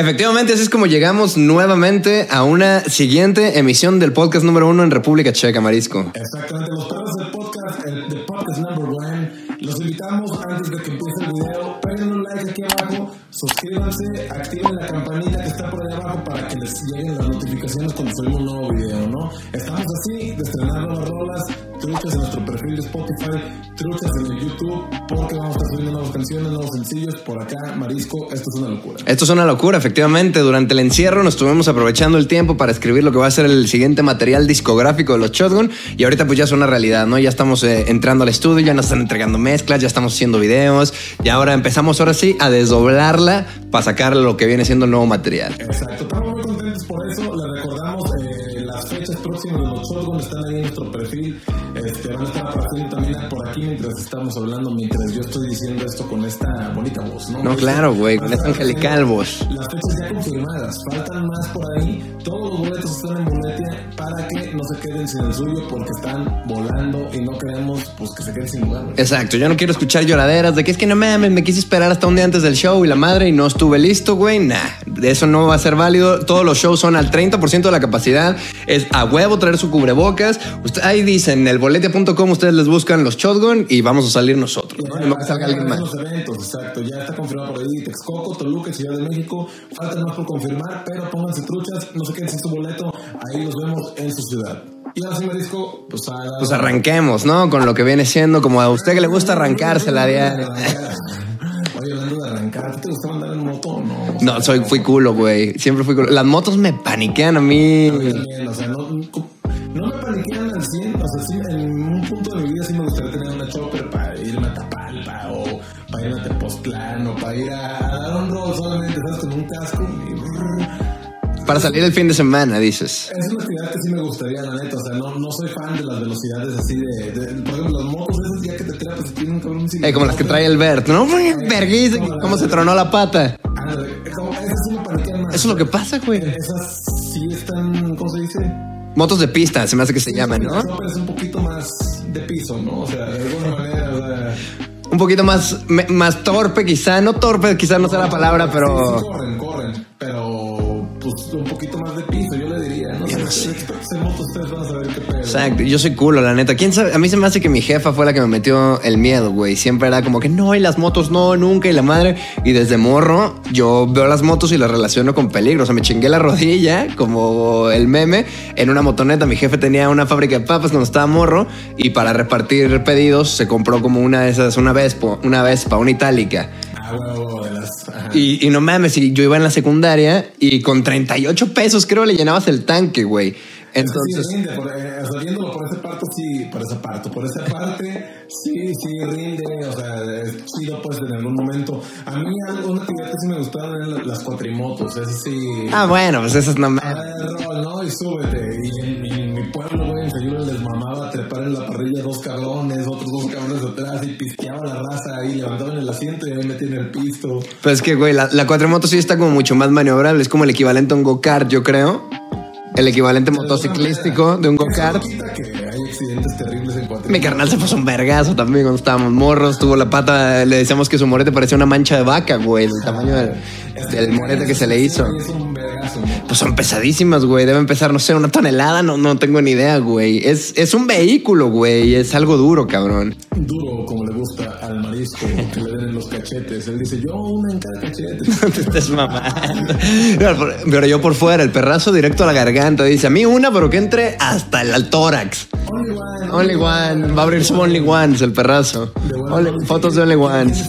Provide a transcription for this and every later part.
Efectivamente, así es como llegamos nuevamente a una siguiente emisión del podcast número uno en República Checa, Marisco. Exactamente, los perros del podcast, el de podcast number one. Los invitamos antes de que empiece el video, peguen un like aquí abajo, suscríbanse, activen la campanita que está por ahí abajo para que les lleguen las notificaciones cuando subimos un nuevo video, ¿no? Estamos así de estrenar nuevas rolas, truchas en nuestro perfil de Spotify, truchas en el YouTube, porque vamos a estar subiendo nuevas canciones, nuevos sencillos por acá, Marisco, esto es una locura. Esto es una locura, efectivamente. Durante el encierro nos estuvimos aprovechando el tiempo para escribir lo que va a ser el siguiente material discográfico de los Shotgun y ahorita pues ya es una realidad, ¿no? Ya estamos eh, entrando al estudio, ya nos están entregando mezclas, ya estamos haciendo videos y ahora empezamos ahora sí a desdoblarla para sacar lo que viene siendo el nuevo material. Exacto, estamos muy contentos por eso. Les recordamos eh, las fechas próximas estamos hablando, mientras yo estoy diciendo esto con esta bonita voz, ¿no? No, claro, güey, con esta angelical voz. Las fechas ya confirmadas, faltan más por ahí. Todos los boletos están en boletia para que no se queden sin el suyo porque están volando y no queremos pues que se queden sin lugar. güey. Exacto, yo no quiero escuchar lloraderas de que es que no mames, me quise esperar hasta un día antes del show y la madre y no estuve listo, güey. Nah, eso no va a ser válido. Todos los shows son al 30% de la capacidad. Es a huevo traer su cubrebocas. Usted, ahí dicen, el boletia.com, ustedes les buscan los shotgun y vamos a salir nosotros. ¿no? En salga alguien más. Los eventos, exacto. Ya está confirmado por ahí Texcoco, Toluca, Ciudad de México. Faltan más por confirmar, pero pónganse truchas, no se queden sin su boleto. Ahí los vemos en su ciudad. Y ahora sí, Marisco, pues, a Pues arranquemos, ¿no? Con lo que viene siendo como a usted que le gusta arrancarse la diaria. Hablando de arrancar, ¿a ti ¿te gustaba andar en moto o no? No, soy, fui culo, güey. Siempre fui culo. Las motos me paniquean a mí. También, o sea, no, no me paniquean al 100, o sea, sí, en un punto de mi vida sí me gustaría tener una chopper para irme a Tapalpa o para irme a Tepoztlán o para ir a, a dar un rol solamente, ¿sabes? Con un casco y. Para salir el fin de semana, dices. Es una actividad que sí me gustaría, la neta, o sea, no, no soy fan de las velocidades así de, de- por ejemplo, Eh, como las que trae el Bert, ¿no? Verguís, cómo se tronó la pata. Ah. Eso es lo que pasa, güey. Esas sí están, ¿cómo se dice? Motos de pista, se me hace que se llaman, La ¿no? es un poquito más de piso, ¿no? O sea, de alguna manera, o sea... Un poquito más, más torpe, quizá. No torpe, quizá no sea la palabra, pero. corren, corren, pero pues un poquito más de piso, Exacto, yo soy culo, la neta. ¿Quién sabe? A mí se me hace que mi jefa fue la que me metió el miedo, güey. Siempre era como que no, y las motos no, nunca, y la madre. Y desde morro, yo veo las motos y las relaciono con peligro. O sea, me chingué la rodilla, como el meme, en una motoneta. Mi jefe tenía una fábrica de papas cuando estaba morro, y para repartir pedidos se compró como una de esas, una Vespa, una Vespa, una itálica. Y, y no mames, yo iba en la secundaria y con 38 pesos creo le llenabas el tanque, güey. Entonces, sí, rinde, por, eh, por ese parto, sí, por esa parte, por esa parte, sí, sí, rinde, o sea, es chido, pues, en algún momento. A mí, una actividad que sí me gustaban eran las- cuatrimotos, esas sí. ah, bueno, pues esas no A ver, rol, ¿no? Y súbete. Y en, en mi pueblo, güey, en les mamaba trepar en la parrilla dos cabrones, otros dos cabrones atrás y pisteaba la raza ahí, levantaban el asiento y ahí metían el pisto. Pues es que, güey, la, la cuatrimoto sí está como mucho más maniobrable. Es como el equivalente a un go-kart, yo creo. El equivalente motociclístico de un go-kart. Mi carnal se puso un vergazo también cuando estábamos morros. Tuvo la pata, le decíamos que su morete parecía una mancha de vaca, güey. El tamaño del, del morete que se le hizo. Pues son pesadísimas, güey. Deben pesar, no sé, una tonelada. No, no tengo ni idea, güey. Es, es un vehículo, güey. Es algo duro, cabrón. Duro, como le gusta que le den en los cachetes. Él dice, yo una en cada cachete. te estés mamando. Pero yo por fuera, el perrazo directo a la garganta. Dice, a mí una, pero que entre hasta el, tórax. Only one. Only one. Va a abrir su Only Ones, el perrazo. Only- fotos de Only Ones.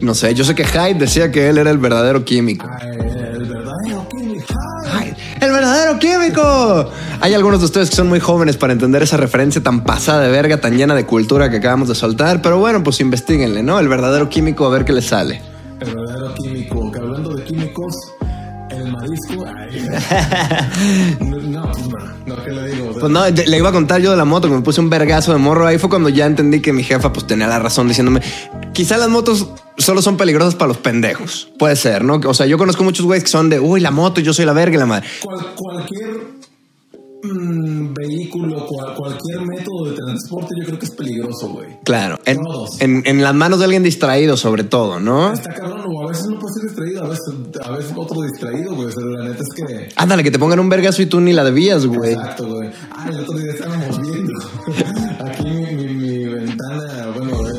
No sé, yo sé que Hyde decía que él era el verdadero químico. Ay, ¡El verdadero químico! Hay algunos de ustedes que son muy jóvenes para entender esa referencia tan pasada de verga, tan llena de cultura que acabamos de soltar. Pero bueno, pues investiguenle, ¿no? El verdadero químico, a ver qué le sale. El verdadero químico. no, no, no, ¿qué le digo? Pues no, le iba a contar yo de la moto, que me puse un vergazo de morro. Ahí fue cuando ya entendí que mi jefa pues tenía la razón diciéndome, quizá las motos solo son peligrosas para los pendejos. Puede ser, ¿no? O sea, yo conozco muchos güeyes que son de, uy, la moto, yo soy la verga y la madre. Cual- cualquier mm, vehículo, cual- cualquier método de transporte, yo creo que es peligroso, güey. Claro, en, en, en las manos de alguien distraído sobre todo, ¿no? Está cabrón, o a veces no puedes ser distraído. a veces, a veces otro distraído, güey. Pero la neta es que. Ándale, que te pongan un vergazo y tú ni la debías, güey. Exacto, güey. Ah, el otro día estábamos viendo. Aquí mi, mi, mi ventana, bueno, el-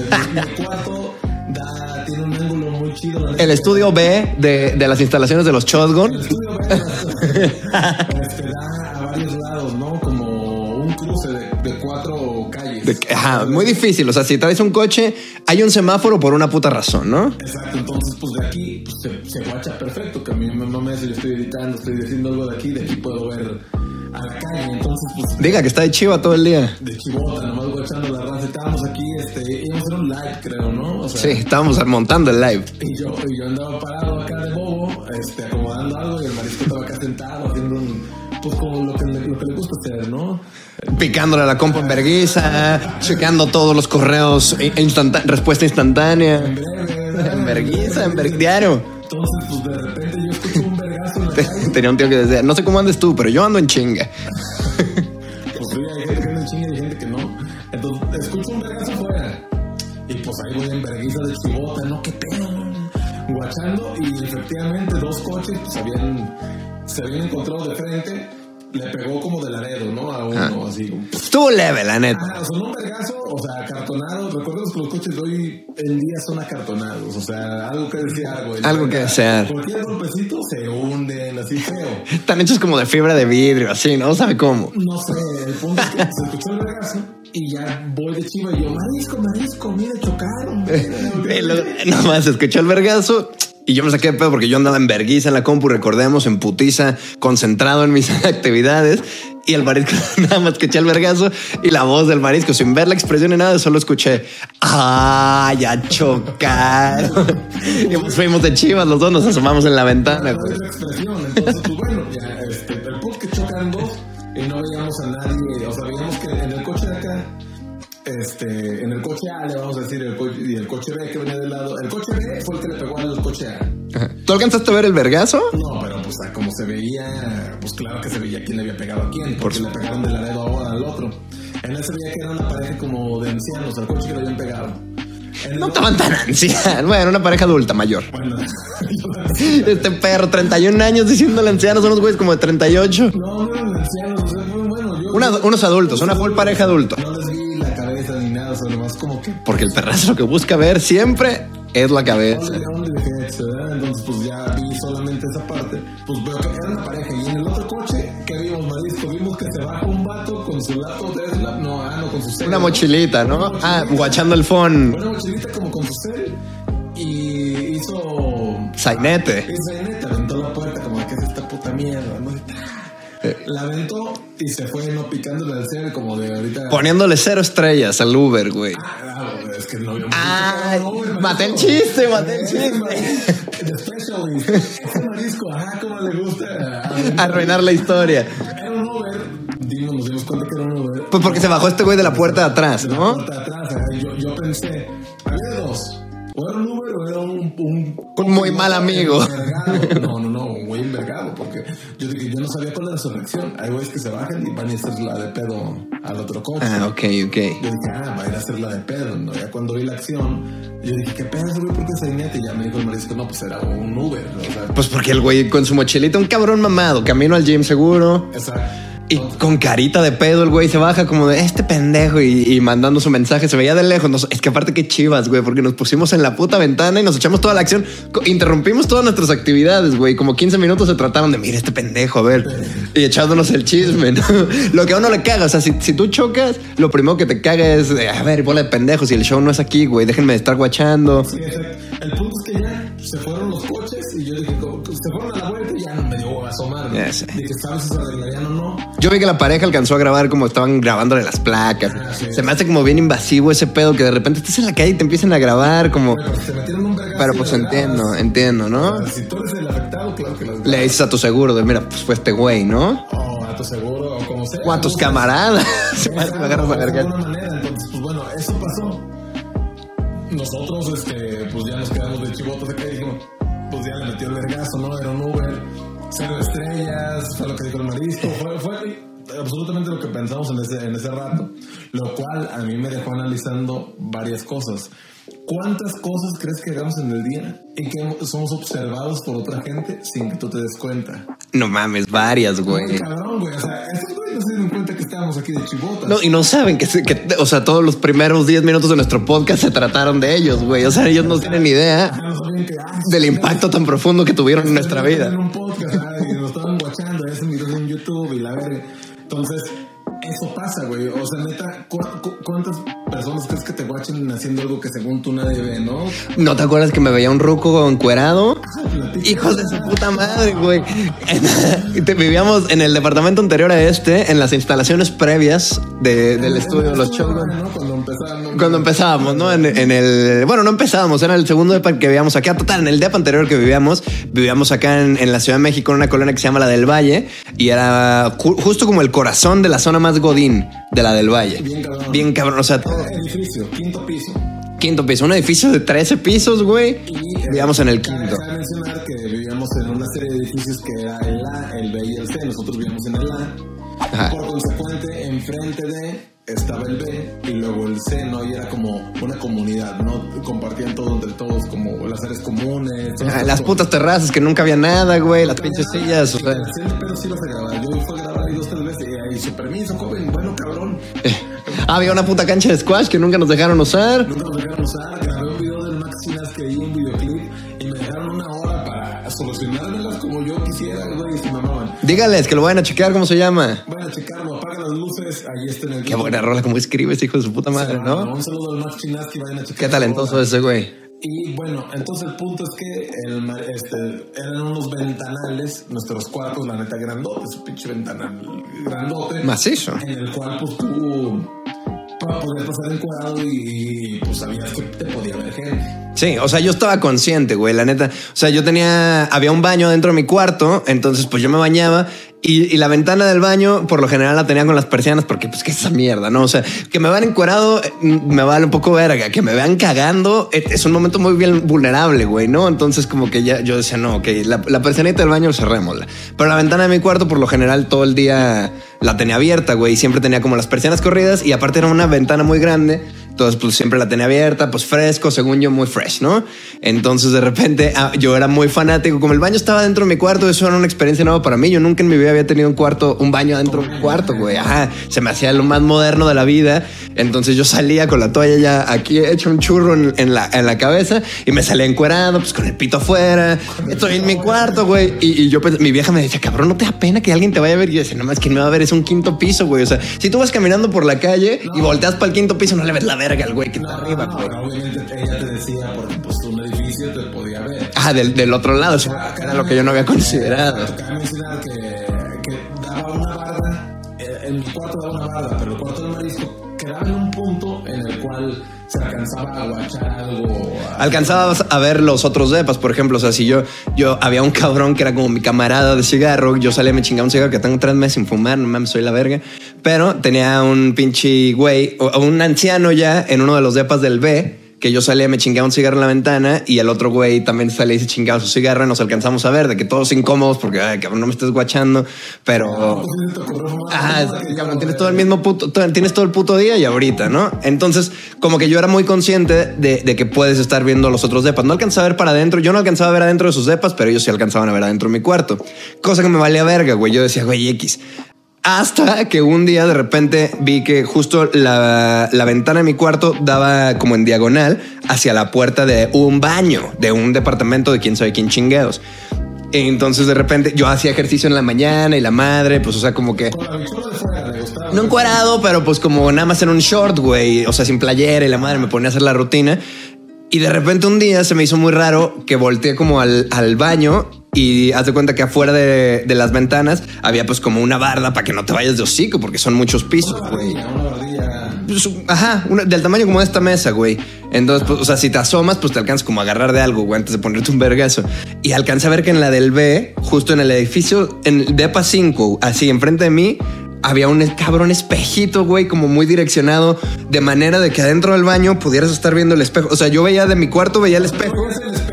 mi cuarto da, tiene un ángulo muy chido. El estudio B de, de las instalaciones de los Shotgun. El estudio ve, este, da ajá, muy difícil. O sea, si traes un coche, hay un semáforo por una puta razón, ¿no? Exacto, entonces pues de aquí pues, se, se guacha perfecto, que a mí me hace, yo estoy editando, estoy diciendo algo de aquí, de aquí puedo ver a la calle, entonces pues Diga que está de chiva todo el día. de chivota, nomás guachando la raza, estábamos aquí, este, íbamos a hacer un live creo, ¿no? O sea, Sí, estábamos montando el live. y yo, y yo andaba parado acá de bobo, este, acomodando algo y el marisco estaba acá sentado haciendo un, pues como lo que, le- lo que le gusta hacer, ¿no? Picándole a la compa en verguiza, checando todos los correos, respuesta instantánea. En verguiza, en diario. Entonces pues de repente yo escucho un vergazo. Tenía un tío que decía, no sé cómo andes tú, pero yo ando en chinga. Pues sí, hay gente que anda en chinga y hay gente que no. Entonces, escucho un vergazo afuera. Y pues ahí voy en verguiza de chivota, ¿no? ¿Qué pedo? Guachando y efectivamente dos coches pues habían, se habían encontrado de frente. Le pegó como de laredo, ¿no? A uno, así. como- Estuvo leve, la neta. Ah, sonó un vergazo, o sea, acartonado. Recordemos que los coches de hoy en día son acartonados. O sea, algo que desear, güey. Algo que desear. Cualquier golpecito se hunden, así feo. Están hechos como de fibra de vidrio, así, ¿no? ¿Sabe cómo? No sé, el punto es que se escuchó el vergazo y ya voy de chiva y yo, marisco, marisco, mira, chocaron. Nomás escuchó el vergazo y yo me saqué de pedo porque yo andaba en verguiza en la compu, recordemos, en putiza, concentrado en mis actividades. Y el marisco nada más escuché el vergazo y la voz del marisco sin ver la expresión ni nada, solo escuché, ah, ya chocaron. Y pues fuimos de chivas, los dos nos asomamos en la ventana. Entonces, pues bueno, ya, este, el que chocan dos y no veíamos a nadie. O sea, veíamos que en el coche de acá, este, en el coche A le vamos a decir el coche, y el coche B que venía del lado. El coche ¿Tú alcanzaste a ver el vergazo? No, pero pues a como se veía, pues claro que se veía quién le había pegado a quién, porque le pegaron de la dedo ahora al otro. En ese veía que era una pareja como de ancianos, al coche que le habían pegado. En No estaban tan ancianos. Bueno, una pareja adulta mayor. Bueno, Este perro, 31 años diciéndole ancianos, son unos güeyes como de 38. no, no eran ancianos, o sea, bueno. Yo, Una- unos adultos, una full pareja adulta. No les vi la cabeza ni nada, solo más como que. Porque el perrazo lo que busca ver siempre es la cabeza. Only, only Una mochilita, ¿no? Ah, guachando el phone. Una mochilita como con su cel. Y hizo. Sainete. Esa neta aventó la puerta como que es esta puta mierda, ¿no? La aventó y se fue no picándole al cel como de ahorita. Poniéndole cero estrellas al Uber, güey. Ah, es que no había güey, maté el chiste, maté el chiste. The specialist. Ese marisco, ajá, como le gusta. Arruinar la historia. Dimos, nos dimos cuenta que era un Uber. Pues porque se bajó este güey de la puerta de atrás, De la ¿no? puerta de atrás, yo, yo pensé, había dos. O era un Uber o era un... Un, Un muy mal amigo. envergado. No, no, no, un güey envergado. Porque yo dije, yo no sabía cuál era su reacción. Hay güeyes que se bajan y van a hacer la de pedo al otro coche. Ah, ok, ok. Yo dije, ah, va a ir a hacer la de pedo, ¿no? Ya cuando vi la acción, yo dije, ¿qué pedo, güey? ¿Por qué es Sainete? Y ya me dijo el marisco, no, pues era un Uber, ¿no? O sea, Pues porque el güey con su mochilita, un cabrón mamado, camino al gym seguro. esa... Y con carita de pedo el güey se baja como de este pendejo y, y mandando su mensaje. Se veía de lejos. Nos- es que aparte que chivas, güey, porque nos pusimos en la puta ventana y nos echamos toda la acción. Interrumpimos todas nuestras actividades, güey. Como 15 minutos se trataron de, mira este pendejo, a ver. Y echándonos el chisme, ¿no? Lo que a uno le caga. O sea, si, si tú chocas, lo primero que te caga es, a ver, bola de pendejos. Y el show no es aquí, güey. Déjenme de estar guachando. Sí. El punto es que ya se fueron los coches y yo dije, se fueron a la asomar. Ya sé. Dije, ¿sabes si se arreglarían o no? Yo vi que la pareja alcanzó a grabar como estaban grabándole las placas. Ah, sí. Se me hace como bien invasivo ese pedo que de repente estás en la calle y te empiezan a grabar como... Pero se metieron un vergazo. Pero y pues entiendo, entiendo, ¿no? Si tú eres el afectado, claro que las Le dices a tu seguro de, mira, pues fue este güey, ¿no? O a tu seguro, o como sea. O a tus ¿no? camaradas. Se me agarras a de verga. alguna manera. Entonces, pues bueno, eso pasó. Nosotros, este, pues ya nos quedamos de chivotos acá y dijimos, pues ya le metió el vergazo, ¿no? Era un Uber, cero marisco, fue, fue absolutamente lo que pensamos en ese, en ese rato. Lo cual a mí me dejó analizando varias cosas. ¿Cuántas cosas crees que hagamos en el día y que somos observados por otra gente sin que tú te des cuenta? No mames, varias, güey. Cabrón, güey. O sea, estos güeyes no se dieron cuenta que estábamos aquí de chibotas. No, y no saben que, que, o sea, todos los primeros 10 minutos de nuestro podcast se trataron de ellos, güey. O sea, ellos no tienen idea Ah, ah, del impacto tan profundo que tuvieron en nuestra En vida. un podcast, YouTube y la verga. Entonces, eso pasa, güey. O sea, neta, ¿cu cu cuántas personas crees que te guachen haciendo algo que según tú nadie ve, no? ¿No te acuerdas que me veía un ruco encuerado? Platica. Hijos de su puta madre, güey. Te- Vivíamos en el departamento anterior a este, en las instalaciones previas de- del estudio de los shows. ¿no? Cuando empezaron. Cuando empezábamos, ¿no? En, en el. Bueno, no empezábamos, era el segundo depa que vivíamos acá. Total, en el depa anterior que vivíamos, vivíamos acá en, en la Ciudad de México, en una colonia que se llama la del Valle, y era ju- justo como el corazón de la zona más godín de la del Valle. Bien cabrón. Bien cabrón, o sea, todo- Edificio, quinto piso. quinto piso, un edificio de 13 pisos, güey. Y Vivíamos en el quinto. cabe mencionar que vivíamos en una serie de edificios que era estaba el B y luego el C, ¿no? Y era como una comunidad, ¿no? Compartían todo entre todos, como las áreas comunes. Ah, Las putas terrazas que nunca había nada, güey. Las pinches sillas, o sea. Sí, pero sí a grabar. Yo fui a grabar ahí dos, tres veces y ahí, su permiso, joven. Bueno, cabrón. Ah, había una puta cancha de squash que nunca nos dejaron usar. Nunca nos dejaron usar. Grabé un video del Max Chinas que hay un videoclip y me dejaron una hora para solucionármelas como yo quisiera, güey, y se mamaban. Dígales que lo vayan a chequear, ¿cómo se llama? Luces, ahí está en el Qué buena rola, como escribes, hijo de su puta madre, ¿no? Un saludo al Max Chinaski, vayan a checar. Qué talentoso ese güey. Y bueno, entonces el punto es que el, este, eran unos ventanales, nuestros cuartos, la neta, grandotes, un pinche ventanal grandote. Macizo. En el cual, pues tú podías pasar encuadrado y, y, pues sabías que te podía ver gente. Sí, o sea, yo estaba consciente, güey, la neta. O sea, yo tenía, había un baño dentro de mi cuarto, entonces pues yo me bañaba y, la ventana del baño por lo general la tenía con las persianas porque pues qué es esa mierda, ¿no? O sea, que me vean encuerado eh, me vale un poco verga, que me vean cagando eh, es un momento muy bien vulnerable, güey, ¿no? Entonces como que ya yo decía, no, ok, la, persianita del baño cerrémosla. Pero la ventana de mi cuarto por lo general todo el día la tenía abierta, güey, y siempre tenía como las persianas corridas y aparte era una ventana muy grande. Entonces, pues siempre la tenía abierta, pues fresco, según yo, muy fresh, ¿no? Entonces, de repente, ah, yo era muy fanático. Como el baño estaba dentro de mi cuarto, eso era una experiencia nueva para mí. Yo nunca en mi vida había tenido un cuarto, un baño dentro de un cuarto, güey. Ajá, se me hacía lo más moderno de la vida. Entonces, yo salía con la toalla ya aquí hecho un churro en, en la, en la cabeza y me salía encuerado, pues con el pito afuera. Estoy en mi cuarto, güey. Y, y yo, pensé- mi vieja me decía, cabrón, ¿no te da pena que alguien te vaya a ver? Y yo decía, no más, ¿quién me va a ver? Es un quinto piso, güey. O sea, si tú vas caminando por la calle y volteas para el quinto piso, no le ves la verga al güey que está arriba, no, güey. pero obviamente ella te decía, porque pues un edificio te podía ver. Ah, del, del otro lado, eso era lo que yo no había considerado. Que, que daba una barda, eh, en mi cuarto daba una barda, pero alcanzaba a ver los otros depas, por ejemplo. O sea, si yo, yo había un cabrón que era como mi camarada de cigarro, yo salía, me chingaba un cigarro que tengo tres meses sin fumar, no mames, soy la verga. Pero tenía un pinche güey, o un anciano ya en uno de los depas del B, que yo salía, me chingaba un cigarro en la ventana y el otro güey también salía y se chingaba su cigarro y nos alcanzamos a ver, de que todos incómodos porque, ay, cabrón, no me estés guachando, pero... Ah, cabrón, tienes todo el mismo puto, tienes todo el puto día y ahorita, ¿no? Entonces, como que yo era muy consciente de, de que puedes estar viendo los otros depas. No alcanzaba a ver para adentro, yo no alcanzaba a ver adentro de sus depas, pero ellos sí alcanzaban a ver adentro de mi cuarto. Cosa que me valía verga, güey. Yo decía, güey, X. Hasta que un día de repente vi que justo la, la ventana de mi cuarto daba como en diagonal hacia la puerta de un baño, de un departamento de quién sabe quién chingueos. Entonces de repente yo hacía ejercicio en la mañana y la madre, pues o sea, como que... No encuadrado, pero pues como nada más en un short, güey. O sea, sin playera y la madre me ponía a hacer la rutina. Y de repente un día se me hizo muy raro que volteé como al, al baño y haz de cuenta que afuera de, de las ventanas había pues como una barda para que no te vayas de hocico porque son muchos pisos, güey. Ajá, una- del tamaño como de esta mesa, güey. Entonces, pues, o sea, si te asomas, pues te alcanzas como a agarrar de algo, güey, antes de ponerte un vergazo. Y alcancé a ver que en la del B, justo en el edificio, en el DEPA 5, así enfrente de mí, había un cabrón espejito, güey, como muy direccionado, de manera de que adentro del baño pudieras estar viendo el espejo. O sea, yo veía de mi cuarto, veía el espejo Veías el espejo,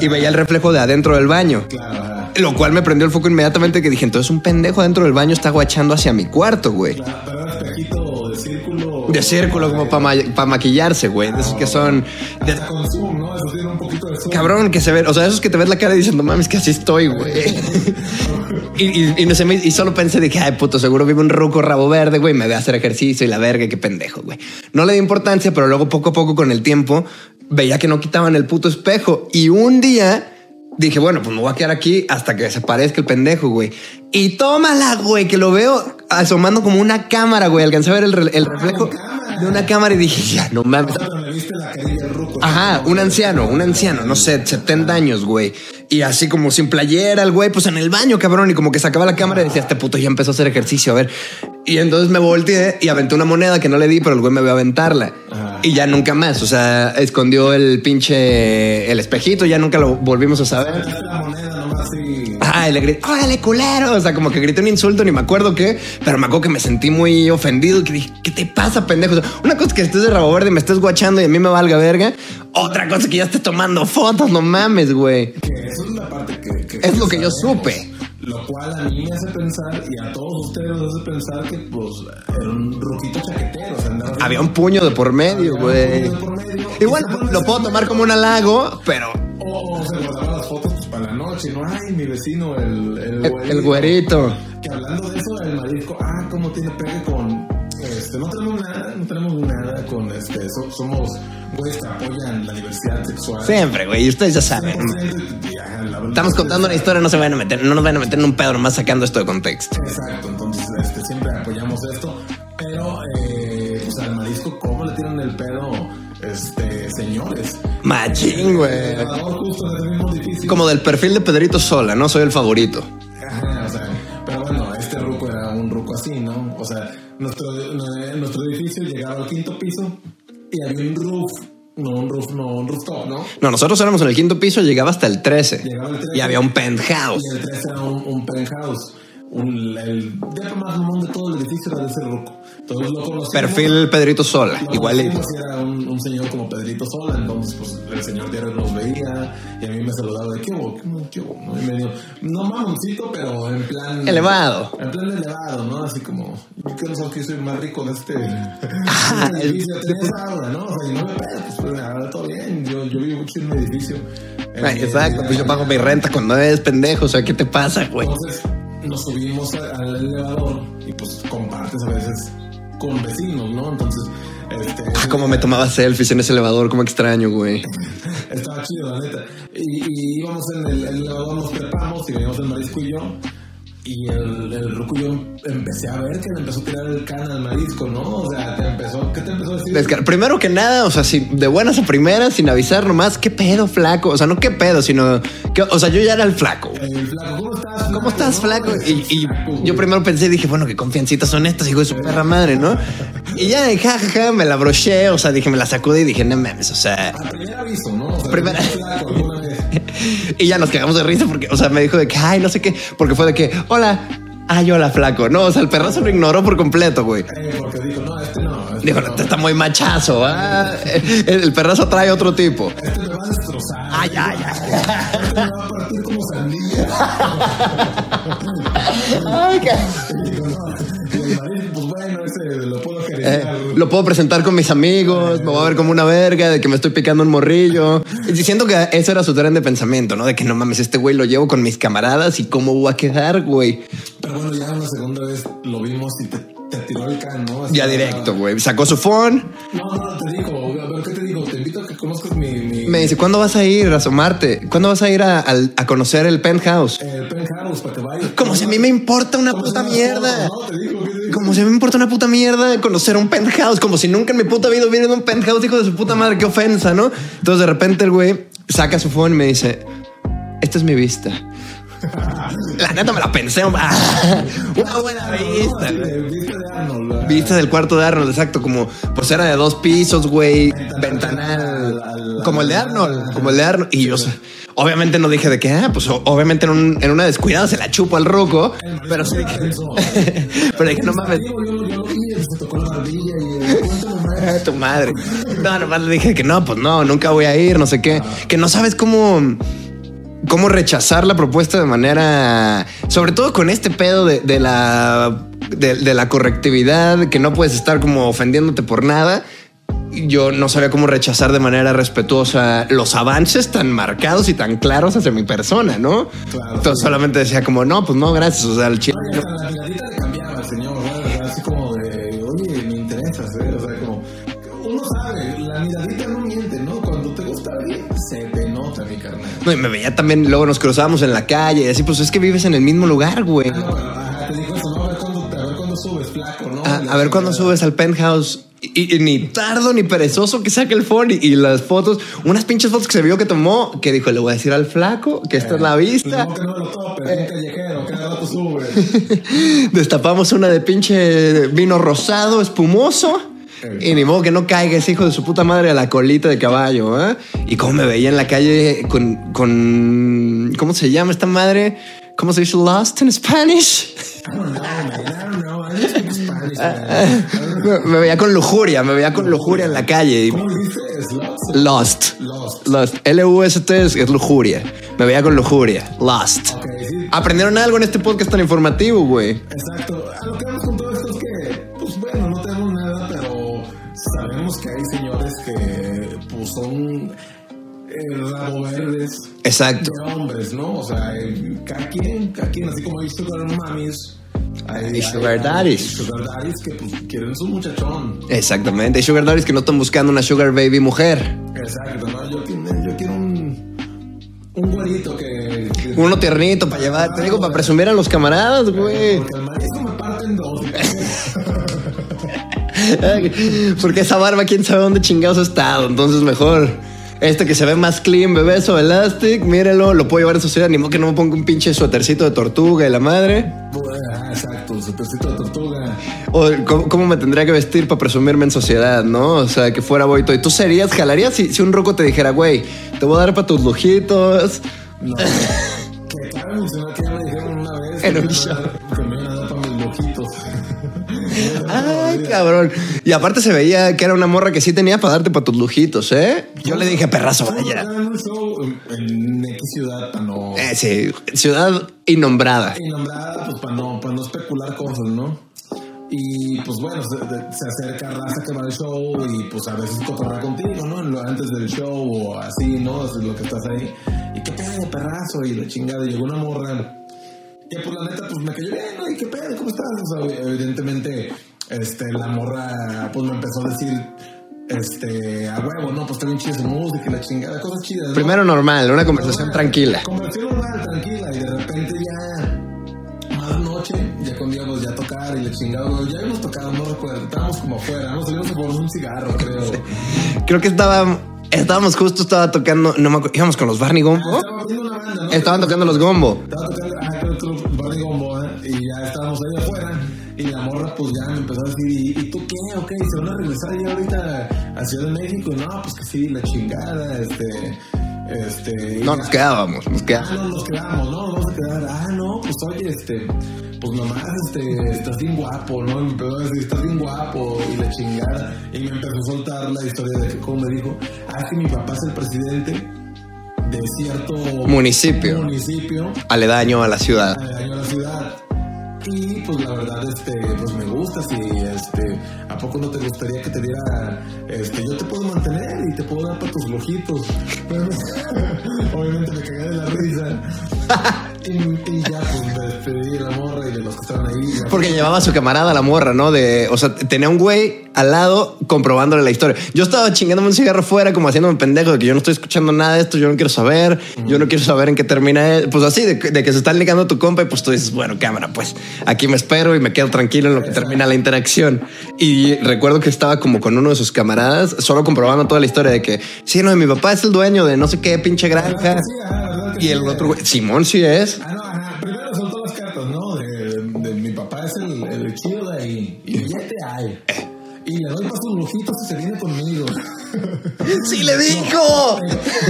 y veía el reflejo de adentro del baño. Claro, ajá. Lo cual me prendió el foco inmediatamente que dije, entonces un pendejo adentro del baño está guachando hacia mi cuarto, güey. Claro, pero era espejito de círculo. De círculo, como para maquillarse, güey. Esos que son. De, con zoom, ¿no? Eso tiene un poquito de zoom. cabrón, que se ve. O sea, esos que te ves la cara y no mames, que así estoy, güey. y, y, y no sé, y solo pensé que, ay, puto, seguro vive un ruco rabo verde, güey, me ve a hacer ejercicio y la verga, qué pendejo, güey. No le di importancia, pero luego poco a poco con el tiempo veía que no quitaban el puto espejo. Y un día dije, bueno, pues me voy a quedar aquí hasta que desaparezca el pendejo, güey. Y tómala, güey, que lo veo asomando como una cámara, güey. Alcancé a ver el, re- el reflejo de una cámara y dije, ya, no mames. Ajá, un anciano, un anciano, no sé, 70 años, güey. Y así como sin playera, el güey, pues en el baño, cabrón. Y como que sacaba la cámara y decía, este puto ya empezó a hacer ejercicio, a ver. Y entonces me volteé y aventé una moneda que no le di, pero el güey me vio aventarla. Y ya nunca más, o sea, escondió el pinche, el espejito, ya nunca lo volvimos a saber. La moneda nomás y... Ah, y le grité, órale, culero. O sea, como que grité un insulto, ni me acuerdo qué, pero me acuerdo que me sentí muy ofendido. Que dije, ¿qué te pasa, pendejo? O sea, una cosa es que estés de rabo verde y me estés guachando y a mí me valga verga. Otra cosa es que ya estés tomando fotos, no mames, güey. Es la parte que... que Es lo que yo supe. Lo cual a mí me hace pensar, y a todos ustedes les hace pensar que, pues, era un ruquito chaquetero. O sea, andaba Había un puño de por medio, güey. Y bueno, lo puedo tomar como un halago, pero O, o se las fotos pues, para la noche, ¿no? Ay, mi vecino, el, el, el, el güerito. Que hablando de eso, el marisco, ah, cómo tiene pegue con. Este, no tenemos nada, no tenemos nada con este. so- somos güeyes que apoyan la diversidad sexual. Siempre, güey. Ustedes ya saben. 100%, y, ajá, la verdad Estamos contando una historia, no se van a meter, no nos van a meter en un pedo nomás sacando esto de contexto. Exacto, entonces este, siempre apoyamos esto. Pero, eh, pues al marisco, ¿cómo le tiran el pedo, este, señores? Machín, güey. Justo Como del perfil de Pedrito Sola, ¿no? Soy el favorito. O sea, pero bueno, este ruco era un ruco así, ¿no? O sea, nuestro, nuestro edificio llegaba al quinto piso y había un roof, no un roof, no un rooftop, ¿no? No, nosotros éramos en el quinto piso, llegaba hasta el 13. Llegaba al 13. Y había un penthouse. Y el 3 era un, un penthouse. Un, el depa más mamón de todo el edificio era de ese ruco. Lo. Perfil Pedrito Sola, Lo igualito. Era un, un señor como Pedrito Sola, entonces pues el señor diario nos veía y a mí me saludaba de qué hubo, qué hubo, ¿no? Y medio, no mamoncito, pero en plan... Elevado. En plan elevado, ¿no? Así como, yo quiero saber que soy más rico de este, Ah, este edificio. Tenía esa aura, ¿no? O sea, y no me pedo, pues, pues ahora todo bien. Yo, yo vivo mucho en un edificio. Ay, Eh, Exacto, pues yo pago mi renta cuando eres pendejo. O sea, ¿qué te pasa, güey? Entonces nos subimos al elevador y pues compartes a veces con vecinos, ¿no? Entonces, este... Ah, cómo me tomaba selfies en ese elevador, cómo extraño, güey. Estaba chido, la neta. Y, y íbamos en el, el elevador, nos trepamos y veníamos el marisco y yo. Y el, el ruco y yo empecé a ver que le empezó a tirar el can al marisco, ¿no? O sea, te empezó, ¿qué te empezó a decir? Primero que nada, o sea, si de buenas a primeras, sin avisar nomás, ¿qué pedo, flaco? O sea, no qué pedo, sino que, o sea, yo ya era el flaco. El flaco, ¿cómo estás? flaco? ¿Cómo estás, flaco? Y, y flaco, yo primero pensé, dije, bueno, qué confiancitas son estas, hijo de su perra madre, ¿no? Y ya, ja, ja, ja, me la broché, o sea, dije, me la sacudí y dije, no mames, o sea, A primer aviso, ¿no? O sea, Primera- flaco. y ya nos cagamos de risa porque, o sea, me dijo de que, ay, no sé qué, porque fue de que, hola, ay, hola, flaco. No, o sea, el perrazo lo ignoró por completo, güey. Eh, porque dijo, no, este no. Este Dijo, no. este está muy machazo, ¿ah? El, el perrazo trae otro tipo. Este me va a destrozar. Ay, ay, ay. Este me va a partir como sandía. Ay, qué- pues bueno, ese lo puedo Eh, acariciar. güey. lo puedo presentar con mis amigos, me voy a ver como una verga, de que me estoy picando un morrillo. Diciendo que eso era su tren de pensamiento, ¿no? De que no mames, este güey lo llevo con mis camaradas y cómo va a quedar, güey. Pero bueno, ya una segunda vez lo vimos y te, te tiró el can, ¿no? Ya directo, güey. Sacó su phone, No, no, te digo, a ver, ¿qué te digo? Te invito a que conozcas mi... mi me dice, ¿cuándo vas a ir a asomarte? ¿Cuándo vas a ir a, al- a conocer el penthouse? El penthouse para que vayas. Como si a mí me importa una puta mierda. No, digo, ¿qué te digo? Como si me importa una puta mierda conocer un penthouse. Como si nunca en mi puta vida hubiera un penthouse, hijo de su puta madre. Qué ofensa, ¿no? Entonces de repente el güey saca su phone y me dice, esta es mi vista. La neta me la pensé. ah, Una buena vista. güey. Vista del cuarto de Arnold, exacto. Como, pues era de dos pisos, güey. Ventanal. Al- al- Como el de Arnold. Como el de Arnold. Y yo, obviamente no dije de que, ah, pues obviamente en, un- en una descuidada se la chupo al ruco. Pero sí dije, pero dije, no mames. Tu madre. No, nomás le dije que no, pues no, nunca voy a ir, no sé qué. Que no sabes cómo, cómo rechazar la propuesta de manera, sobre todo con este pedo de, de la de, de la correctividad, que no puedes estar como ofendiéndote por nada. Yo no sabía cómo rechazar de manera respetuosa los avances tan marcados y tan claros hacia mi persona, ¿no? Claro. Entonces solamente decía como, no, pues no, gracias. O sea, el chile. Carnal. No, y me veía también, luego nos cruzábamos en la calle y así, pues es que vives en el mismo lugar, güey. Ah, no, ajá, te dijo eso, ¿no? A ver cuándo, a ver cuándo subes, flaco, ¿no? A, Y la a ver cuándo subes al penthouse. Y, y ni tardo ni perezoso que saque el phone y, y las fotos, unas pinches fotos que se vio que tomó, que dijo, le voy a decir al flaco que esta es la vista. Ni modo que no lo topes, un callejero, cada rato sube. Destapamos una de pinche vino rosado, espumoso. Y ni modo que no caiga ese hijo de su puta madre a la colita de caballo, ¿eh? Y cómo me veía en la calle con, con ¿cómo se llama esta madre? ¿Cómo se dice lost en Spanish? Me, veía con lujuria, me veía con lujuria en la calle. ¿Cómo dice? Slots. Lost. Lost. Lost. L-U-S-T es, es lujuria. Me veía con lujuria. Lost. Aprendieron algo en este podcast tan informativo, güey. Exacto. Eh, verdes Exacto. hombres, ¿no? O sea, eh, cada quien, cada quien, así como hay sugar mummies, hay, Y sugar daddies. sugar daddies que pues quieren su muchachón. Exactamente. Hay sugar daddies que no están buscando una sugar baby mujer. Exacto, ¿no? Yo, quiero- yo quiero un, un güerito que... que- Uno tiernito para llevar, te digo, para presumir a los camaradas, güey. Marisco me parte en dos. Porque esa barba, quién sabe dónde chingados ha estado. Entonces, mejor. Este que se ve más clean, bebé, eso elastic, mírelo, lo puedo llevar en sociedad. Ni modo que no me ponga un pinche suétercito de tortuga y la madre. Exacto, su tecito de tortuga. O ¿cómo, cómo me tendría que vestir para presumirme en sociedad, ¿no? O sea, que fuera boito. ¿Y tú serías, jalarías si, si un roco te dijera, güey, te voy a dar para tus lujitos? No. que cabe mencionar que ya me dijeron una vez En un show. cabrón. Y aparte se veía que era una morra que sí tenía para darte para tus lujitos, ¿eh? Yo le dije, perrazo, vaya. en, X ciudad para no. Eh, sí, ciudad innombrada. Y nombrada, pues para no, para no especular cosas, ¿no? Y pues bueno, se, se acerca raza que va al show y pues a veces cotorrea contigo, ¿no? Antes del show o así, ¿no? Así lo que estás ahí. Y qué pedo, perrazo, y la chingada. Y llegó una morra que pues la neta, pues me cayó bien, ¿no? ¿Y qué pedo? ¿Cómo estás? O sea, evidentemente, este, la morra, pues me empezó a decir, este, a huevo, no, pues bien chida su música y la chingada, cosas chidas. ¿no? Primero normal, una conversación tranquila. Conversación normal, tranquila, y de repente ya, más noche, ya con Diego, ya tocar y la chingada, ya habíamos tocado, no recuerdo, estábamos como afuera, nos salimos a por un cigarro, creo. Creo que estaba, estábamos justo, estaba tocando, no me acuerdo, íbamos con los Barney Gombo. Estaba viendo una banda, ¿no? Estaban tocando los Gombo. Estaba tocando, ahorita a Ciudad de México. No, pues que sí, la chingada, este. Este. No nos quedábamos, nos Ah, quedábamos. no, nos quedamos, no, vamos a quedar. Ah, no, pues oye, este, pues nomás, este, estás bien guapo, ¿no? Y me empezó a decir, estás bien guapo y la chingada. Y me empezó a soltar la historia de que, como me dijo, ah, que mi papá es el presidente de cierto Municipio. municipio Aledaño a la ciudad. aledaño a la ciudad. Y pues la verdad, este, pues me gusta, si este, ¿a poco no te gustaría que te diera, este, yo te puedo mantener y te puedo dar para tus lojitos? Obviamente me cagué de la risa. y, y ya pues me despedí de la morra y de los que estaban ahí. Porque llevaba a su camarada la morra, ¿no? De, o sea, tenía un güey al lado comprobándole la historia. Yo estaba chingándome un cigarro fuera, como haciéndome pendejo de que yo no estoy escuchando nada de esto, yo no quiero saber, yo no quiero saber en qué termina. Pues así, de, que- de que se están ligando a tu compa y pues tú dices, bueno, cámara, pues aquí me espero y me quedo tranquilo en lo que termina la interacción. Y recuerdo que estaba como con uno de sus camaradas, solo comprobando toda la historia de que, sí, no, mi papá es el dueño de no sé qué pinche granja. Y el otro Simón sí es. Y se viene conmigo. Sí le dijo.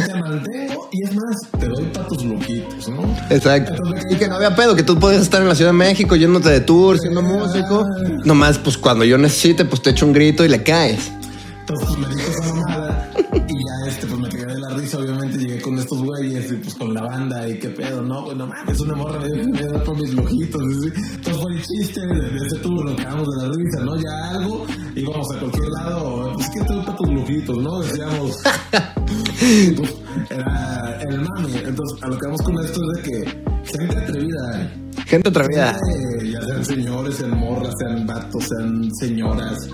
te mantengo y es más, te doy para tus lujitos, ¿no? Exacto. Y que no había pedo, que tú puedes estar en la Ciudad de México yéndote de tour, siendo músico. Nomás, pues cuando yo necesite, pues te echo un grito y le caes. Entonces pues, me dijo esa mamada y ya este, pues me cagué de la risa, obviamente llegué con estos güeyes y pues con la banda y qué pedo, no, pues no mames, una morra me dio que por mis lojitos. Entonces fue el chiste de, de ese tour, nos cagamos de la risa, ¿no? Ya algo, íbamos a cualquier lado, pues que te para tus lojitos, ¿no? Decíamos, pues, era el mami. Entonces, a lo que vamos con esto es de que gente atrevida, Gente atrevida. eh, ya sean señores, sean morras, sean vatos, sean señoras.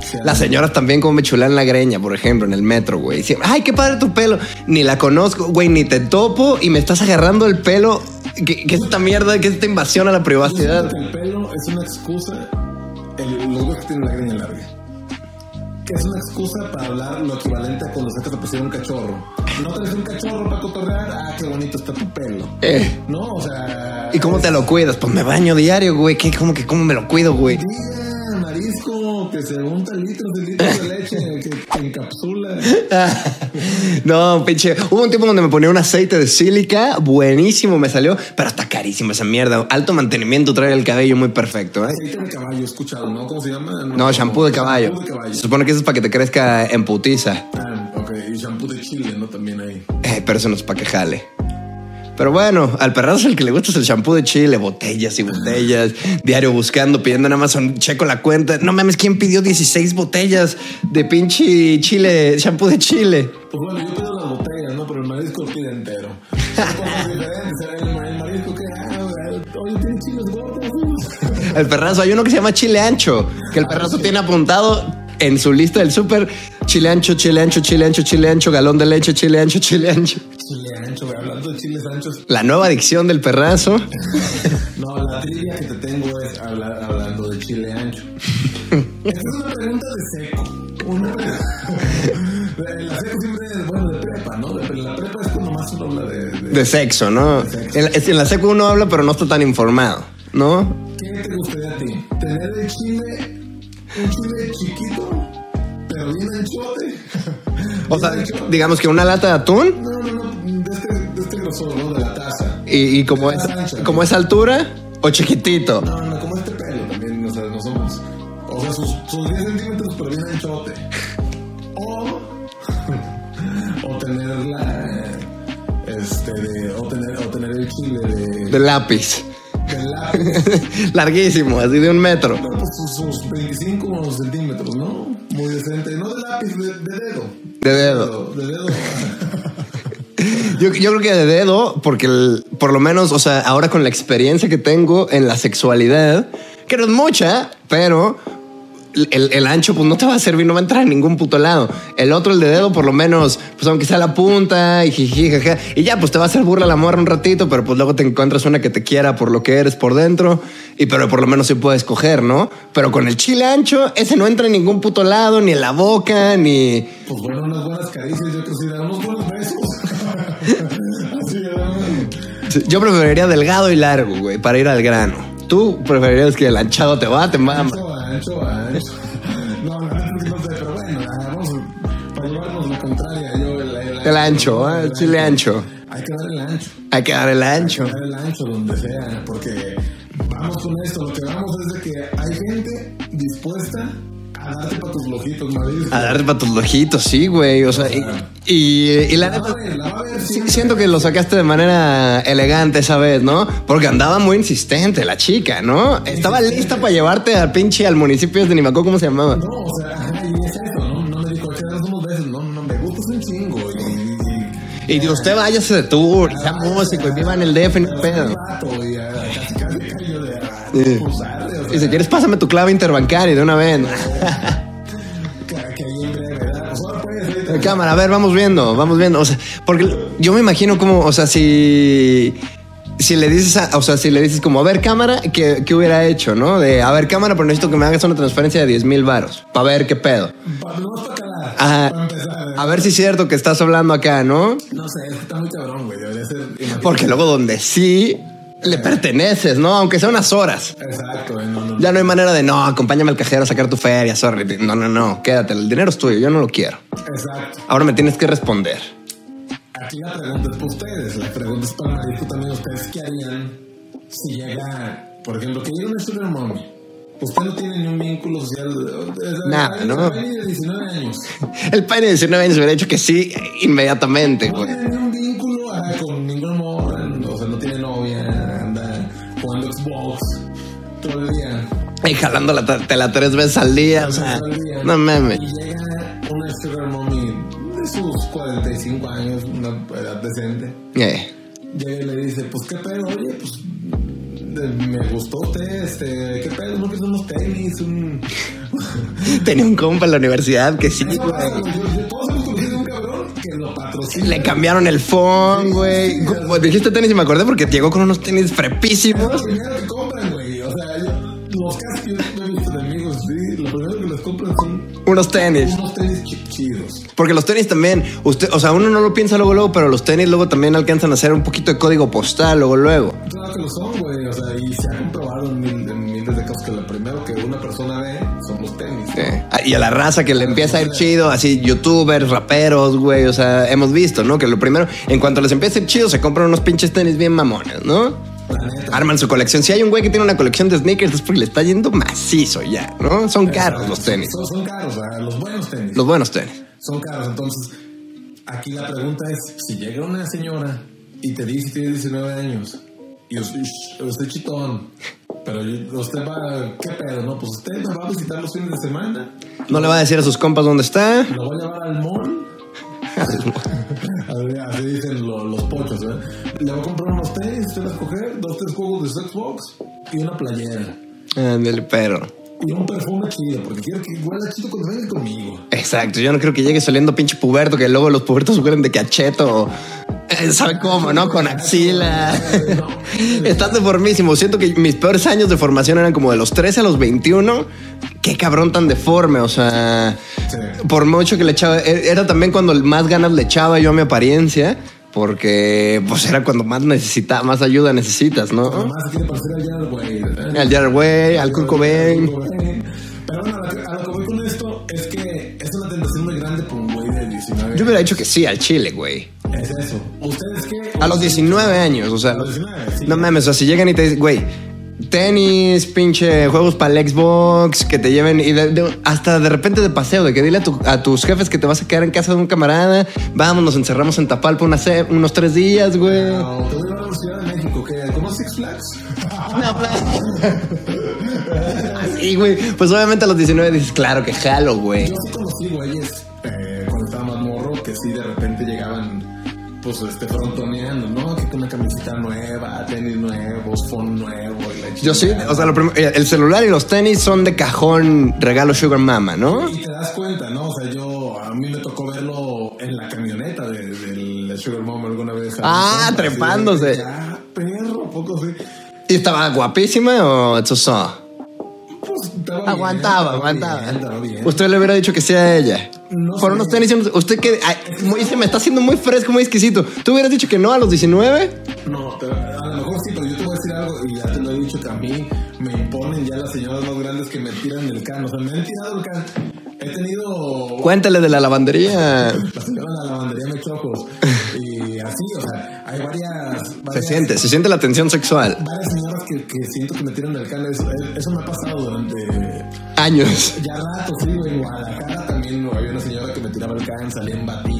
sean- Las señoras también como me chulan la greña, por ejemplo, en el metro, güey. Siempre, Ay, qué padre tu pelo. Ni la conozco, güey, ni te topo y me estás agarrando el pelo. ¿Qué, qué es esta mierda? ¿Qué es esta invasión a la privacidad? el pelo es una excusa. El, los güeyes que tienen la greña larga. Que es una excusa para hablar lo equivalente a cuando sacas a pasear un cachorro. No traes un cachorro para cotorrear. Ah, qué bonito está tu pelo. Eh, No, o sea. ¿Y cómo te lo cuidas? Pues me baño diario, güey. ¿Qué, ¿Cómo que cómo me lo cuido, güey? Diga, que se unta litros y litros de leche que, que encapsula. no, pinche. Hubo un tiempo donde me ponía un aceite de sílica, buenísimo me salió, pero está carísimo esa mierda. Alto mantenimiento trae el cabello muy perfecto, ¿eh? Aceite de caballo, he escuchado, ¿no? ¿Cómo se llama? No, shampoo de caballo. Shampoo de caballo. Se supone que eso es para que te crezca en putiza. Ah, ok. Y shampoo de chile, ¿no? También ahí. Eh, pero eso no es para que jale. Pero bueno, al perrazo el que le gusta es el shampoo de chile, botellas y botellas, diario buscando, pidiendo en Amazon, checo la cuenta. No mames, ¿quién pidió 16 botellas de pinche chile, shampoo de chile? Pues bueno, yo pido las botellas, ¿no? Pero el marisco pide entero. El perrazo, hay uno que se llama chile ancho, que el perrazo tiene apuntado en su lista del súper chile ancho, chile ancho, chile ancho, chile ancho, galón de leche, chile ancho, chile ancho. Chile ancho, güey. Hablando de chiles anchos. La nueva adicción del perrazo. No, la trivia que te tengo es habla- hablando de chile ancho. Esta es una pregunta de seco. Una La seco siempre es, bueno, de prepa, ¿no? De- la prepa es cuando más uno habla de... de- De sexo, ¿no? De sexo. En la, en la secu uno habla, pero no está tan informado, ¿no? O sea, digamos que una lata de atún No, no, no, de este, de este grosor, ¿no? De la taza. y, y como, es, como esa altura o chiquitito. No, no, como este pelo también, o sea, no somos. O sea, sus, sus 10 centímetros, pero bien anchote. O. o tener la. Este, de. O tener, o tener el chile de. De lápiz. de lápiz. Larguísimo, así de un metro. De dedo. De dedo. Yo, yo creo que de dedo, porque el- por lo menos, o sea, ahora con la experiencia que tengo en la sexualidad, que no es mucha, pero el, el ancho pues no te va a servir, no va a entrar en ningún puto lado. El otro, el de dedo, por lo menos, pues aunque sea la punta y jiji, jaja, y ya, pues te va a hacer burla la morra un ratito, pero pues luego te encuentras una que te quiera por lo que eres por dentro, y pero por lo menos sí puedes coger, ¿no? Pero con el chile ancho, ese no entra en ningún puto lado, ni en la boca, ni... Pues bueno, unas buenas caricias, yo unos buenos besos. Así, ¿verdad? Yo preferiría delgado y largo, güey, para ir al grano. Tú preferirías que el anchado te va, te mama. Ancho, ancho. No, sé, pero bueno, vamos a- para llevarnos la contraria. Yo, el, el, El ancho, ¿eh? el chile ancho. Hay que dar el ancho. Hay que dar el ancho. Hay que dar el ancho donde sea, porque vamos con esto. Lo que vamos es de que hay gente dispuesta a darte para tus lojitos, Madrid. A darte para tus lojitos, sí, güey. O sea, y, y, y la neta, sí, siento que lo sacaste de manera elegante esa vez, ¿no? Porque andaba muy insistente la chica, ¿no? Estaba lista para llevarte al pinche al municipio de Nimacó, ¿cómo se llamaba? No, o sea, y es eso, ¿no? No me dijo, unos besos. No, no, me gustas un chingo. Y, usted váyase de tour, y sea músico, y viva en el DF, ni pedo. Un rato, y Y si quieres, pásame tu clave interbancaria de una vez. Cámara, a ver, vamos viendo, vamos viendo. O sea, porque yo me imagino como, o sea, si. Si le dices, a- o sea, si le dices como, a ver, cámara, ¿qué, qué hubiera hecho, no? De, a ver, cámara, pero necesito que me hagas una transferencia de 10 mil varos. Para ver qué pedo. Ajá. A ver si es cierto que estás hablando acá, ¿no? No sé, está muy cabrón, güey. Porque luego donde sí le perteneces, ¿no? Aunque sea unas horas. Exacto. No, no, Ya no hay manera de, no, acompáñame al cajero a sacar tu feria, sorry. No, no, no, quédate, el dinero es tuyo, yo no lo quiero. Exacto. Ahora me tienes que responder. Aquí la pregunta es para ustedes. La pregunta es para Marisco también. ¿Ustedes qué harían si llega, por ejemplo, que llega una sugar mommy? usted no tiene ni un vínculo social. Nada, ¿no? de 19 años. El padre de 19 años hubiera dicho que sí inmediatamente, güey. Y jalando la tela tres veces al día, o sea, no mames. Y llega una sugar mommy de sus 45 años, una edad decente. Eh, Llega y le dice, pues qué pedo, oye, pues me gustó usted, este, qué pedo, no quieres unos tenis, un... tenía un compa en la universidad que sí. Le cambiaron el phone, güey. Dijiste tenis y me acordé porque llegó con unos tenis Es lo frepísimos. primero que compran, güey. Los casos que yo he visto de amigos, sí, lo primero que les compran son Unos tenis. unos tenis chi- chidos. Porque los tenis también, usted, o sea, uno no lo piensa luego, luego, pero los tenis luego también alcanzan a hacer un poquito de código postal, luego, luego. Claro que lo son, güey. O sea, y se ha comprobado en, mil- en miles de casos que lo primero que una persona ve son los tenis. Eh, Y a la raza que le empieza a ir chido, así youtubers, raperos, güey, o sea, hemos visto, ¿no? Que lo primero, en cuanto les empieza a ir chido, se compran unos pinches tenis bien mamones, ¿no? Arman su colección. Si hay un güey que tiene una colección de sneakers, es porque le está yendo macizo ya, ¿no? Son caros los tenis. Son, son caros, los buenos tenis. Los buenos tenis. Son caros. Entonces, aquí la pregunta es: si llega una señora y te dice que tiene 19 años y usted, usted chitón, pero usted va, ¿qué pedo? No, pues usted me va a visitar los fines de semana, No le va a decir a sus compas dónde está. lo voy a llevar al mall. Así, así dicen lo- los pochos, ¿eh? Le voy a comprar unos tenis, usted va a escoger dos, tres juegos de Xbox y una playera. Ándale, pero. Y un perfume chido, porque quiero que huela chido cuando venga conmigo. Exacto, yo no creo que llegue saliendo pinche puberto, que luego los pubertos huelen de cacheto. ¿Sabe cómo, no? Con axila. Estás deformísimo. Siento que mis peores años de formación eran como de los 13 a los 21. Qué cabrón tan deforme, o sea. Sí. Por mucho que le echaba. e- Era también cuando más ganas le echaba yo a mi apariencia. Porque pues era cuando más necesita, más ayuda necesitas, ¿no? Además, parecer al Jared Way. Al Kurt Cobain. Pero bueno, a lo que voy con esto es que es una tentación muy grande por un güey de 19 Yo hubiera dicho que sí al Chile, güey. A los 19 años, o sea. A los 19, sí. No mames, o sea, si llegan y te dicen, güey, tenis, pinche juegos para el Xbox, que te lleven y de- de- hasta de repente de paseo, de que dile a, tu- a tus jefes que te vas a quedar en casa de un camarada, vamos, nos encerramos en Tapalpa una se- unos tres días, güey. No, te voy a la Ciudad de México, ¿qué? ¿Cómo Six Flags? Así, güey. Pues obviamente a los 19 dices, claro que jalo, güey. Yo sí conocí güeyes eh, cuando estaba más morro que sí de repente llegaban pues este frontoneando, nuevos, phone nuevo. Yo sí, o sea, lo eh, el celular y los tenis son de cajón regalo Sugar Mama, ¿no? Y te das cuenta, ¿no? O sea, yo, a mí me tocó verlo en la camioneta de- del Sugar Mom alguna vez. Ah, de- trepándose. Ya, perro, poco sí. ¿Y estaba guapísima o eso Pues estaba bien, Aguantaba, aguantaba. bien. Usted le hubiera dicho que sea a ella. No Por sé. unos tenis, usted que ay, muy- se me está haciendo muy fresco, muy exquisito. ¿Tú hubieras dicho que no a los 19? No, pero a lo mejor sí, pero yo dicho que a mí me imponen ya las señoras más grandes que me tiran el can. O sea, me han tirado el can. He tenido Cuéntale de la lavandería. la señora de la lavandería me chocos. Y así, o sea, hay varias. Se varias siente, se siente la tensión sexual. varias señoras que, que siento que me tiran del can. Eso, eso me ha pasado durante Años. ya rato, sí. En Guadalajara también había una señora que me tiraba el can, salía en batita.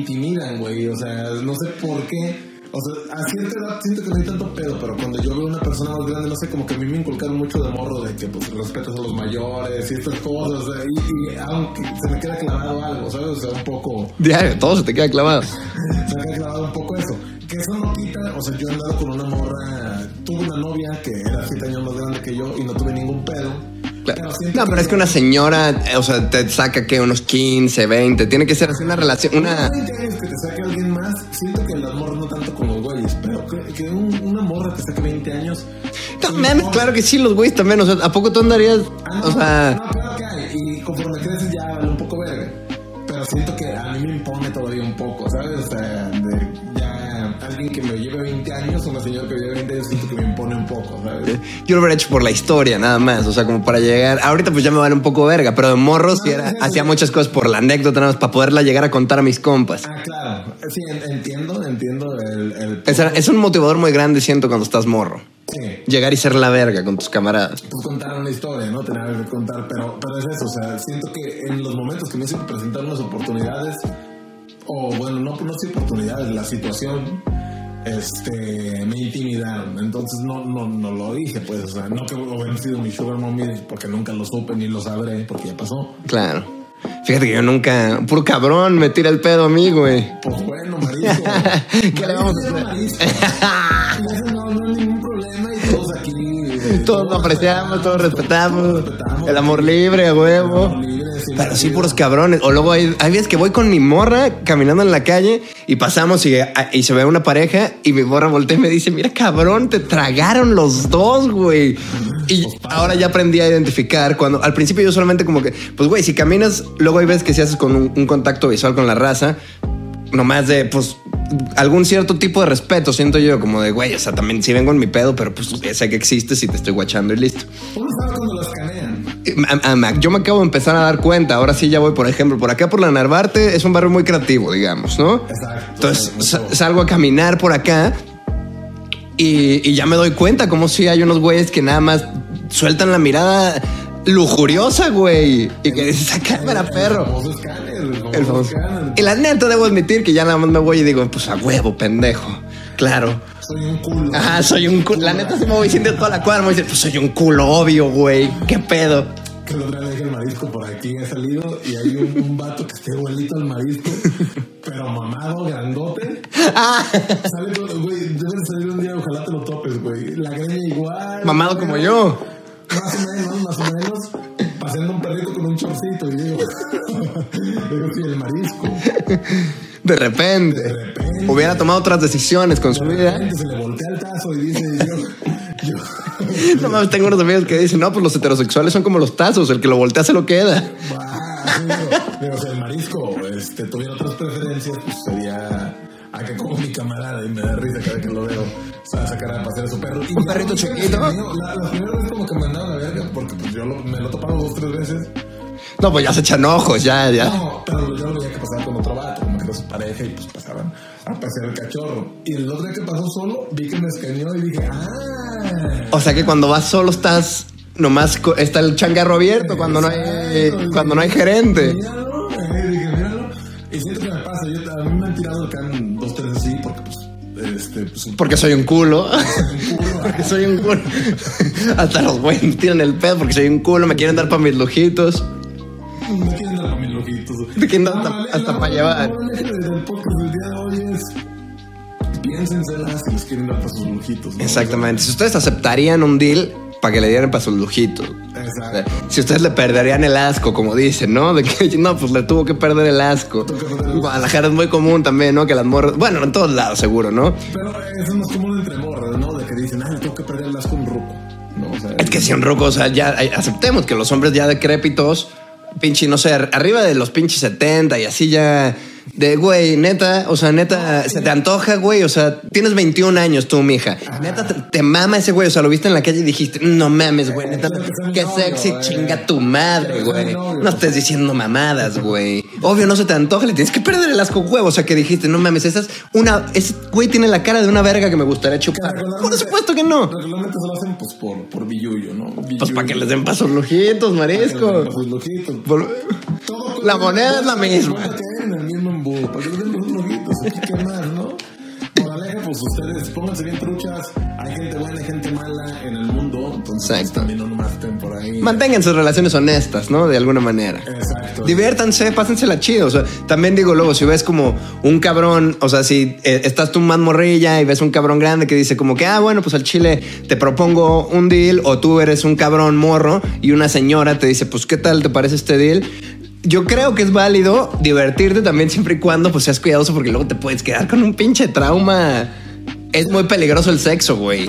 Intimidan, güey. O sea, no sé por qué. O sea, a cierta edad siento que no hay tanto pedo, pero cuando yo veo una persona más grande, no sé, como que a mí me inculcaron mucho de morro de que pues respetas a los mayores y estas cosas. o sea, y, y aunque se me queda clavado algo, ¿sabes? O sea, un poco Diario, todo se te queda clavado. se me ha clavado un poco eso. Que eso no quita, o sea, yo he andado con una morra, tuve una novia que era siete años más grande que yo y no tuve ningún pedo. Claro. No, pero es que una señora, eh, o sea, te saca que unos 15, 20. Tiene que ser así una relación, una. 20 años que te saque alguien más, siento que las morras no tanto con los güeyes, pero que, que un- una morra te saque 20 años. No mames, claro que sí, los güeyes también. O sea, ¿a poco tú andarías? Ah, no, O sea, no, claro que hay, y conforme creces ya vale un poco verga. Pero siento que a mí me impone todavía un poco, ¿sabes? O sea, de, alguien que me lleve 20 años, una señora que me lleve 20 años, siento que me impone un poco, ¿sabes? Yo lo hubiera hecho por la historia, nada más. O sea, como para llegar. Ahorita pues ya me vale un poco verga, pero de morro sí era, hacía muchas cosas por la anécdota, nada más para poderla llegar a contar a mis compas. Ah, claro. Sí, en- entiendo, entiendo el... el Es, es un motivador muy grande, siento, cuando estás morro. sí. Llegar y ser la verga con tus camaradas. pues contar una historia, ¿no? Tener que contar, pero, pero es eso, o sea, siento que en los momentos que me hice presentar unas oportunidades, o bueno, no, no sé oportunidades, la situación, este, me intimidaron, entonces no, no, no lo dije, pues, o sea, no que hubieran sido mi sugar mommy, porque nunca lo supe ni lo sabré, porque ya pasó. Claro. Fíjate que yo nunca. Puro cabrón me tira el pedo a mí, güey. Pues bueno, marisco. ¿Qué le vamos a hacer? No, no Todos lo apreciamos, todos respetamos. El amor libre, a huevo. Pero sí, puros cabrones. O luego hay, hay veces que voy con mi morra caminando en la calle y pasamos y, y se ve una pareja y mi morra voltea y me dice, mira cabrón, te tragaron los dos, güey. Y ahora ya aprendí a identificar cuando al principio yo solamente como que, pues güey, si caminas, luego hay veces que si haces con un, un contacto visual con la raza, nomás de, pues, algún cierto tipo de respeto, siento yo, como de, güey, o sea, también si vengo en mi pedo, pero pues sé que existes y te estoy guachando y listo. Uno sabe cuando lo escanean. A- a- Mac, yo me acabo de empezar a dar cuenta. Ahora sí ya voy, por ejemplo, por acá por la Narvarte es un barrio muy creativo, digamos, ¿no? Exacto. Entonces salgo a caminar por acá y, y ya me doy cuenta como si hay unos güeyes que nada más sueltan la mirada lujuriosa, güey. Y que dices, "Ah, cámara, perro. famoso escáner. El famoso, El famoso. escáner. Y la neta debo admitir que ya nada más me voy y digo, pues a huevo, pendejo. Claro. Soy un culo. Ajá, soy un culo. La neta se me voy diciendo toda la cuadra, me voy diciendo, pues soy un culo, obvio, güey. ¿Qué pedo? Que día dejé el marisco por aquí, he salido y hay un, un vato que esté igualito al marisco, pero mamado, grandote. Sale todo, güey, debes salir un día, ojalá te lo topes, güey. La greña igual. Mamado como yo. Más o menos, más o menos. Paseando un perrito con un chorcito y digo, digo, sí, el marisco. De repente. De repente. Hubiera tomado otras decisiones con su vida. se le voltea el tazo y dice, yo, yo, No mames, tengo unos amigos que dicen, no, pues los heterosexuales son como los tazos, el que lo voltea se lo queda. Ah, sí, digo, digo, si el marisco este, tuviera otras preferencias, pues sería a que como mi camarada y me da risa cada que lo veo sea, sacar a pasear a su perro. Y Un perrito chiquito. amigo, La, la primera vez como que me mandaron a verga porque pues yo lo- me lo topaba dos tres veces. No, pues ya se echan ojos, ya, ya. No, pero yo lo veía que pasaba con otro vato, como que era su pareja y pues pasaban a pasear el cachorro. Y el otro día que pasó solo, vi que me escaneó y dije, ah. O sea que cuando vas solo estás nomás está el changarro abierto cuando no hay cuando no hay gerente. Míralo, Porque soy un culo. Porque soy un culo. Hasta los güeyes me tiran el pedo porque soy un culo, me quieren dar para mis lujitos. Me quieren dar para mis lojitos. Me quieren dar hasta- la- hasta para llevar. del podcast del día de hoy es piénsenselas si les quieren dar para sus lujitos. ¿no? Exactamente. Si ustedes aceptarían un deal para que le dieran para sus lujitos. Exacto. Si ustedes le perderían el asco, como dicen, ¿no? De que no, pues le tuvo que perder el asco. Guadalajara es muy común también, ¿no? Que las morras. Bueno, en todos lados, seguro, ¿no? Pero eso es más común entre morras, ¿no? De que dicen, ah, le tengo que perder el asco a un ruco. No, o sea, Es que si un roco, o sea, ya aceptemos que los hombres ya decrépitos, pinche, no sé, arriba de los pinches 70 y así ya. De, güey, neta, o sea, neta, se te antoja, güey, o sea, tienes 21 años tú, mija. Neta, te, te mama ese güey, o sea, lo viste en la calle y dijiste, no mames, güey, neta, sea mi qué sexy, güey. chinga tu madre, güey. No estés diciendo mamadas, güey. Obvio, no se te antoja, le tienes que perder el asco huevo, o sea, que dijiste, no mames, esa es una, ese güey tiene la cara de una verga que me gustaría chupar. Por supuesto que no. Regularmente se lo hacen pues por, por billullo, ¿no? Pues para que les den pasos marisco. Lojitos. Todo La moneda es la misma. Embudo. Para que les den los lojitos. Aquí qué más, ¿no? Moraleja, pues ustedes pónganse bien truchas. Hay gente buena y gente mala en el mundo. Entonces, pues, Exacto. también no nomás estén por ahí. Mantengan sus relaciones honestas, ¿no? De alguna manera. Exacto. Diviértanse, pásensela chido. O sea, también digo luego, si ves como un cabrón, o sea, si eh, estás tú más morrilla y ves un cabrón grande que dice como que, ah, bueno, pues al chile te propongo un deal, o tú eres un cabrón morro y una señora te dice, pues, ¿qué tal te parece este deal? Yo creo que es válido divertirte también siempre y cuando pues seas cuidadoso porque luego te puedes quedar con un pinche trauma. Es muy peligroso el sexo, güey.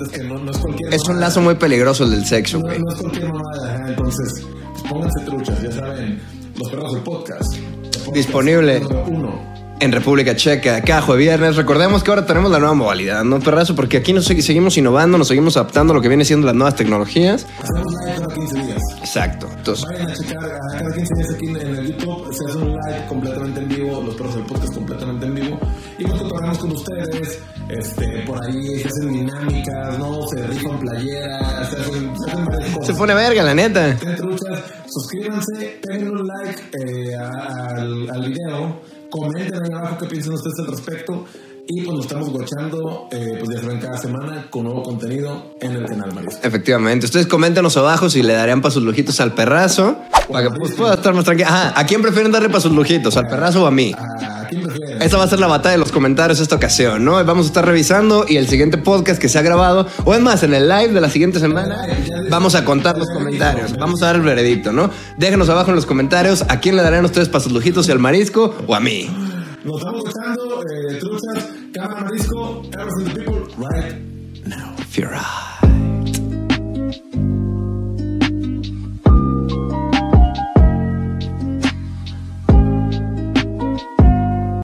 Es que no, no es cualquier. Es un lazo muy peligroso el del sexo, No, güey. no es cualquier mamada. Entonces, pues pónganse truchas. Ya saben, los perros del podcast. Podcast Disponible. Uno. En República Checa, cada jueves viernes. Recordemos que ahora tenemos la nueva modalidad, ¿no, perrazo? Porque aquí nos segui- seguimos innovando, nos seguimos adaptando a lo que viene siendo las nuevas tecnologías. Hacemos live cada 15 días. Exacto. Entonces, Vayan a checar cada 15 días aquí en el YouTube. Se hace un live completamente en vivo, los perros del podcast completamente en vivo. Y nos cotorreamos con ustedes. Este, por ahí se hacen dinámicas, ¿no? Se rifan playeras, se hacen, se hacen varias cosas. se pone verga, la neta. Suscríbanse, peguen un like eh, al, al video, comenten ahí abajo qué piensan ustedes al respecto y pues nos estamos guachando, eh, pues ya saben, cada semana con nuevo contenido en el canal Marisco. Efectivamente. Ustedes coméntenos abajo si le darían para sus lujitos al perrazo. Para que pues, pueda estar más tranquilo. Ajá, ¿a quién prefieren darle para sus lujitos? ¿Al perrazo o a mí? ¿A quién? Esa va a ser la batalla de los comentarios esta ocasión, ¿no? Vamos a estar revisando y el siguiente podcast que se ha grabado, o es más, en el live de la siguiente semana, vamos a contar los comentarios. Vamos a dar el veredicto, ¿no? Déjenos abajo en los comentarios a quién le darían ustedes para sus lujitos, si al marisco o a mí. Nos estamos guachando, eh, truchas, cámara Marisco, Ever the People, right now. Fear